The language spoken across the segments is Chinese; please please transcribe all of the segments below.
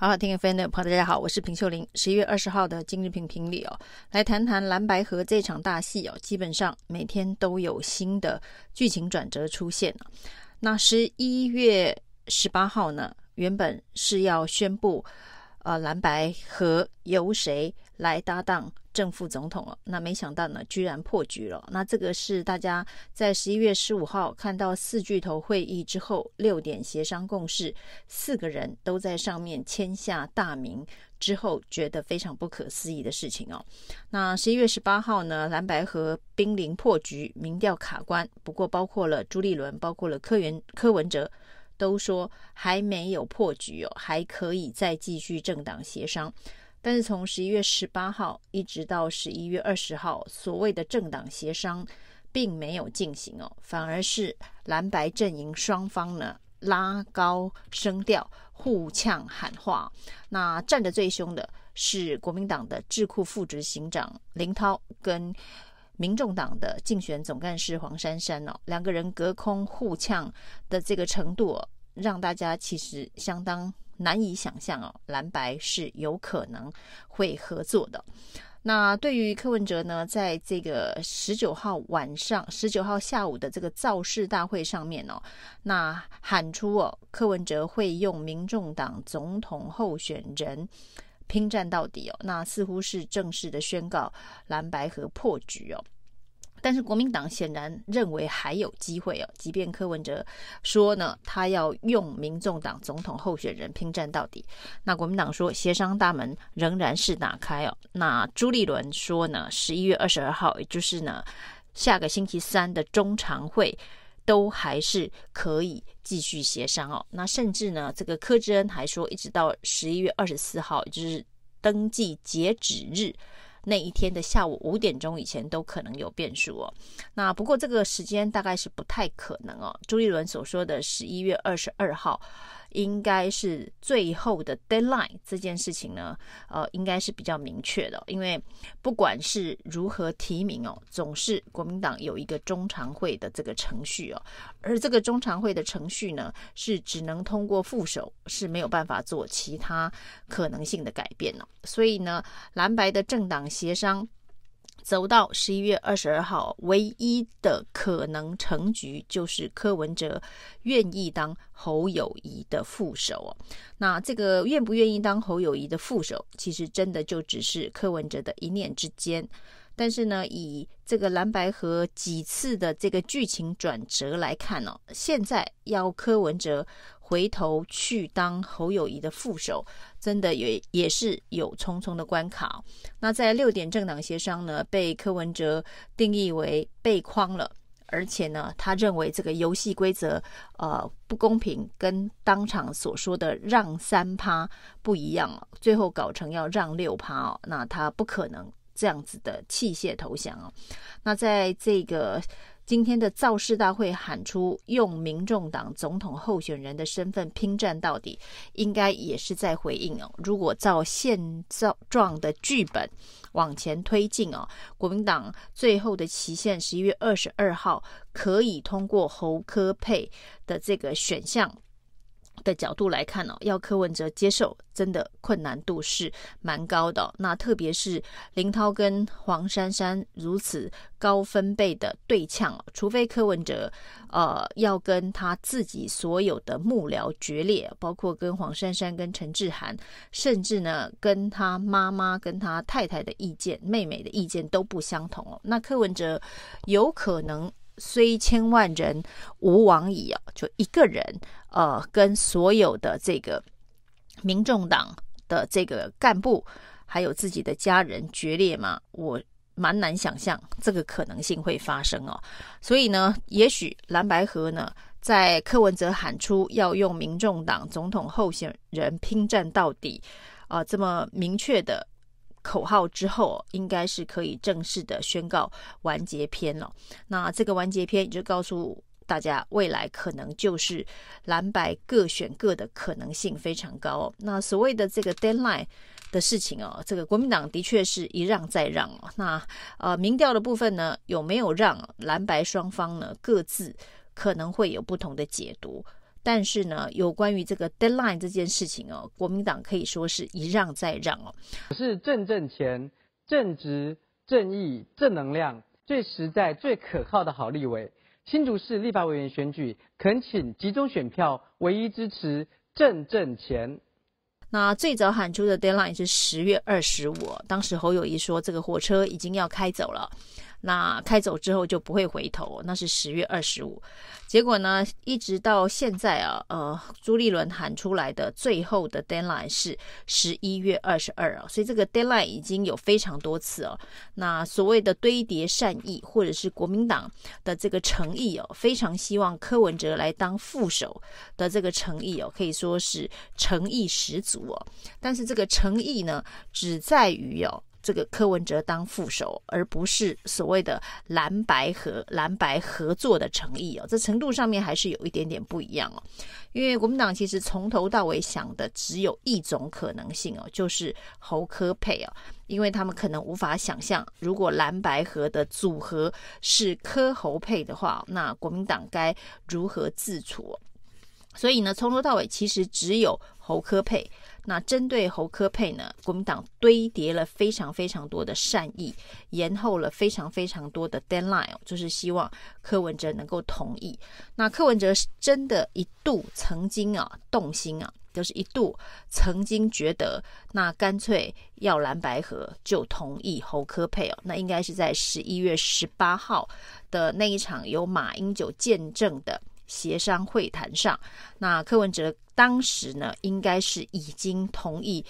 好好听 FM 的朋友，大家好，我是平秀玲。十一月二十号的今日评评里哦，来谈谈蓝白河这场大戏哦，基本上每天都有新的剧情转折出现。那十一月十八号呢，原本是要宣布，呃，蓝白河由谁来搭档正副总统了？那没想到呢，居然破局了。那这个是大家在十一月十五号看到四巨头会议之后，六点协商共识，四个人都在上面签下大名之后，觉得非常不可思议的事情哦。那十一月十八号呢，蓝白合濒临破局，民调卡关。不过包括了朱立伦，包括了柯元柯文哲。都说还没有破局哦，还可以再继续政党协商。但是从十一月十八号一直到十一月二十号，所谓的政党协商并没有进行哦，反而是蓝白阵营双方呢拉高声调，互呛喊话。那战得最凶的是国民党的智库副执行长林涛跟民众党的竞选总干事黄珊珊哦，两个人隔空互呛的这个程度哦，让大家其实相当难以想象哦，蓝白是有可能会合作的。那对于柯文哲呢，在这个十九号晚上、十九号下午的这个造势大会上面哦，那喊出哦，柯文哲会用民众党总统候选人。拼战到底哦，那似乎是正式的宣告蓝白合破局哦。但是国民党显然认为还有机会哦，即便柯文哲说呢，他要用民众党总统候选人拼战到底，那国民党说协商大门仍然是打开哦。那朱立伦说呢，十一月二十二号，也就是呢下个星期三的中常会。都还是可以继续协商哦。那甚至呢，这个柯志恩还说，一直到十一月二十四号，就是登记截止日那一天的下午五点钟以前，都可能有变数哦。那不过这个时间大概是不太可能哦。朱立伦所说的十一月二十二号。应该是最后的 deadline 这件事情呢，呃，应该是比较明确的，因为不管是如何提名哦，总是国民党有一个中常会的这个程序哦，而这个中常会的程序呢，是只能通过副手，是没有办法做其他可能性的改变哦，所以呢，蓝白的政党协商。走到十一月二十二号，唯一的可能成局就是柯文哲愿意当侯友谊的副手哦。那这个愿不愿意当侯友谊的副手，其实真的就只是柯文哲的一念之间。但是呢，以这个蓝白合几次的这个剧情转折来看哦，现在要柯文哲。回头去当侯友宜的副手，真的也也是有重重的关卡。那在六点政党协商呢，被柯文哲定义为被框了，而且呢，他认为这个游戏规则呃不公平，跟当场所说的让三趴不一样，最后搞成要让六趴哦，那他不可能这样子的弃械投降哦。那在这个。今天的造势大会喊出用民众党总统候选人的身份拼战到底，应该也是在回应哦。如果照现状的剧本往前推进哦，国民党最后的期限十一月二十二号可以通过侯科佩的这个选项。的角度来看哦，要柯文哲接受，真的困难度是蛮高的。那特别是林涛跟黄珊珊如此高分贝的对呛哦，除非柯文哲呃要跟他自己所有的幕僚决裂，包括跟黄珊珊、跟陈志涵，甚至呢跟他妈妈、跟他太太的意见、妹妹的意见都不相同哦，那柯文哲有可能。虽千万人吾往矣啊，就一个人，呃，跟所有的这个民众党的这个干部，还有自己的家人决裂嘛，我蛮难想象这个可能性会发生哦。所以呢，也许蓝白合呢，在柯文哲喊出要用民众党总统候选人拼战到底，啊、这么明确的。口号之后，应该是可以正式的宣告完结篇了。那这个完结篇也就告诉大家，未来可能就是蓝白各选各的可能性非常高。那所谓的这个 deadline 的事情哦，这个国民党的确是一让再让哦。那呃，民调的部分呢，有没有让蓝白双方呢各自可能会有不同的解读？但是呢，有关于这个 deadline 这件事情哦，国民党可以说是一让再让哦。是正正钱、正直、正义、正能量、最实在、最可靠的好立委。新竹市立法委员选举，恳请集中选票，唯一支持郑正前。那最早喊出的 deadline 是十月二十五，当时侯友谊说这个火车已经要开走了。那开走之后就不会回头，那是十月二十五。结果呢，一直到现在啊，呃，朱立伦喊出来的最后的 deadline 是十一月二十二啊，所以这个 deadline 已经有非常多次哦。那所谓的堆叠善意，或者是国民党的这个诚意哦，非常希望柯文哲来当副手的这个诚意哦，可以说是诚意十足哦。但是这个诚意呢，只在于哦。这个柯文哲当副手，而不是所谓的蓝白合、蓝白合作的诚意哦，这程度上面还是有一点点不一样哦。因为国民党其实从头到尾想的只有一种可能性哦，就是侯柯配哦，因为他们可能无法想象，如果蓝白合的组合是柯侯配的话，那国民党该如何自处？所以呢，从头到尾其实只有侯科佩。那针对侯科佩呢，国民党堆叠了非常非常多的善意，延后了非常非常多的 deadline，就是希望柯文哲能够同意。那柯文哲是真的一度曾经啊动心啊，就是一度曾经觉得，那干脆要蓝白合就同意侯科佩哦。那应该是在十一月十八号的那一场由马英九见证的。协商会谈上，那柯文哲当时呢，应该是已经同意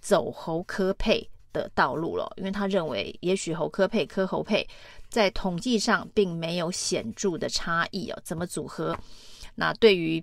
走侯科配的道路了，因为他认为，也许侯科配、柯侯配在统计上并没有显著的差异哦，怎么组合？那对于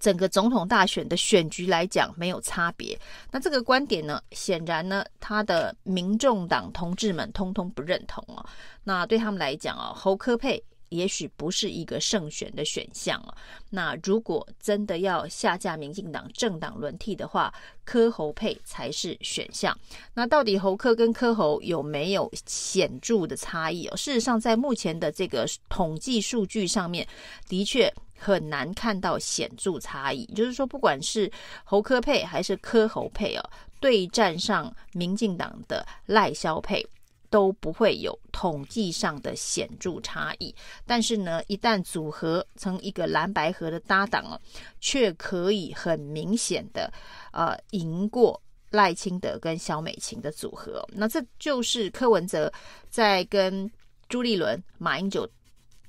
整个总统大选的选举来讲，没有差别。那这个观点呢，显然呢，他的民众党同志们通通不认同哦。那对他们来讲哦，侯柯配。也许不是一个胜选的选项哦。那如果真的要下架民进党政党轮替的话，柯侯配才是选项。那到底侯柯跟柯侯有没有显著的差异哦？事实上，在目前的这个统计数据上面，的确很难看到显著差异。就是说，不管是侯柯配还是柯侯配哦，对战上民进党的赖萧配。都不会有统计上的显著差异，但是呢，一旦组合成一个蓝白合的搭档哦，却可以很明显的呃赢过赖清德跟萧美琴的组合。那这就是柯文哲在跟朱立伦、马英九。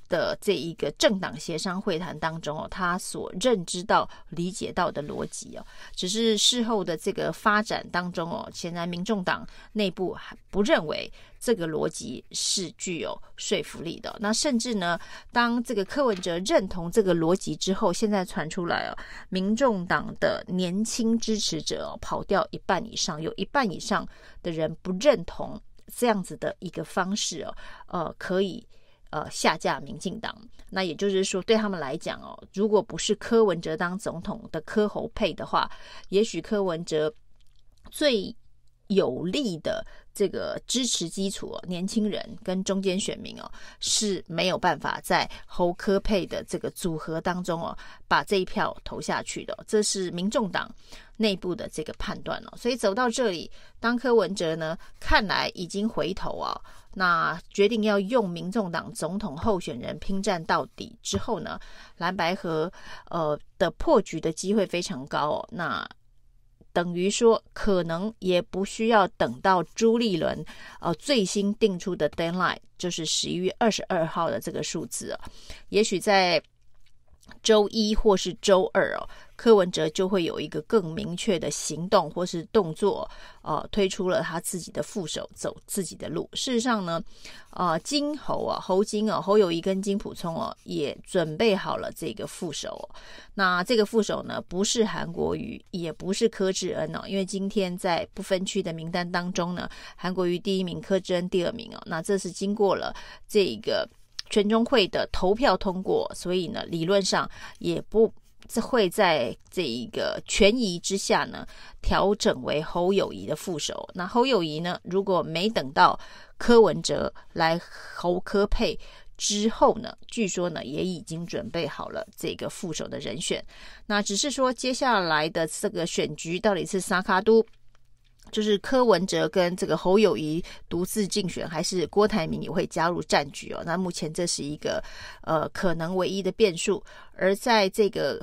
的这一个政党协商会谈当中哦，他所认知到、理解到的逻辑哦，只是事后的这个发展当中哦，显然民众党内部还不认为这个逻辑是具有说服力的。那甚至呢，当这个柯文哲认同这个逻辑之后，现在传出来哦，民众党的年轻支持者哦，跑掉一半以上，有一半以上的人不认同这样子的一个方式哦，呃，可以。呃，下架民进党，那也就是说，对他们来讲哦，如果不是柯文哲当总统的柯侯配的话，也许柯文哲最有利的这个支持基础哦，年轻人跟中间选民哦，是没有办法在侯科配的这个组合当中哦，把这一票投下去的。这是民众党内部的这个判断哦。所以走到这里，当柯文哲呢，看来已经回头啊。那决定要用民众党总统候选人拼战到底之后呢，蓝白合呃的破局的机会非常高哦。那等于说，可能也不需要等到朱立伦呃最新定出的 deadline，就是十一月二十二号的这个数字啊，也许在周一或是周二哦。柯文哲就会有一个更明确的行动或是动作，呃，推出了他自己的副手，走自己的路。事实上呢，呃，金猴啊，侯金啊，侯友谊跟金普聪哦，也准备好了这个副手。哦那这个副手呢，不是韩国瑜，也不是柯志恩哦，因为今天在不分区的名单当中呢，韩国瑜第一名，柯志恩第二名哦。那这是经过了这个全中会的投票通过，所以呢，理论上也不。会在这一个权宜之下呢，调整为侯友谊的副手。那侯友谊呢，如果没等到柯文哲来侯科配之后呢，据说呢也已经准备好了这个副手的人选。那只是说接下来的这个选举到底是三脚督，就是柯文哲跟这个侯友谊独自竞选，还是郭台铭也会加入战局哦？那目前这是一个呃可能唯一的变数。而在这个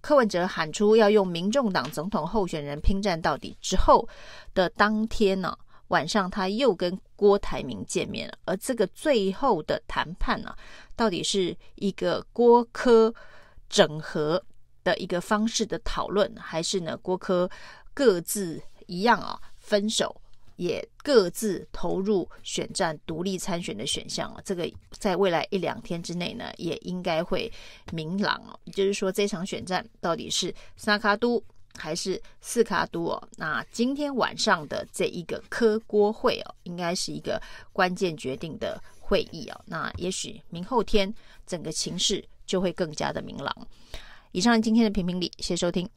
柯文哲喊出要用民众党总统候选人拼战到底之后的当天呢、晚上他又跟郭台铭见面了，而这个最后的谈判呢、到底是一个郭柯整合的一个方式的讨论，还是呢郭柯各自一样啊分手，也各自投入选战独立参选的选项啊？这个在未来一两天之内呢，也应该会明朗哦。就是说这场选战到底是三卡都，还是四卡都哦，那今天晚上的这一个科郭会哦，应该是一个关键决定的会议哦。那也许明后天整个情势就会更加的明朗。以上今天的评评理，谢谢收听。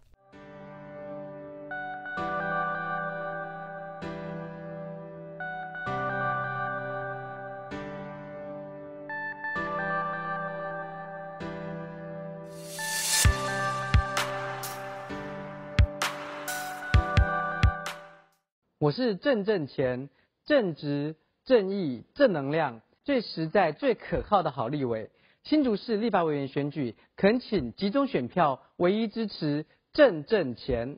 我是正正钱，正直、正义、正能量，最实在、最可靠的好立委。新竹市立法委员选举，恳请集中选票，唯一支持正正钱。